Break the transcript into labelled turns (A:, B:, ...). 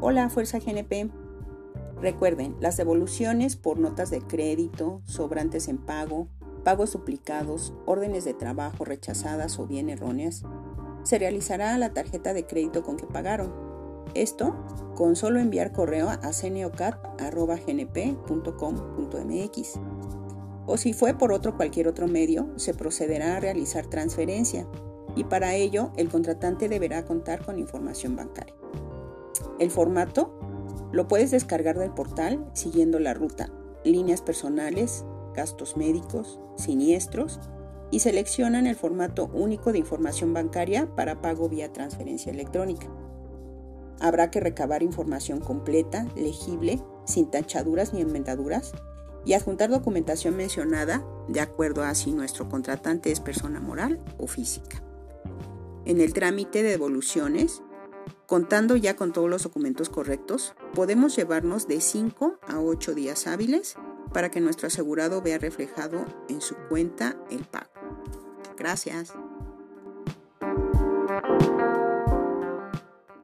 A: Hola Fuerza GNP. Recuerden, las devoluciones por notas de crédito, sobrantes en pago, pagos duplicados, órdenes de trabajo rechazadas o bien erróneas, se realizará a la tarjeta de crédito con que pagaron. Esto con solo enviar correo a cneocat.gnp.com.mx. O si fue por otro cualquier otro medio, se procederá a realizar transferencia y para ello el contratante deberá contar con información bancaria. El formato lo puedes descargar del portal siguiendo la ruta líneas personales, gastos médicos, siniestros y seleccionan el formato único de información bancaria para pago vía transferencia electrónica. Habrá que recabar información completa, legible, sin tachaduras ni enmendaduras y adjuntar documentación mencionada de acuerdo a si nuestro contratante es persona moral o física. En el trámite de devoluciones, contando ya con todos los documentos correctos, podemos llevarnos de 5 a 8 días hábiles para que nuestro asegurado vea reflejado en su cuenta el pago. Gracias.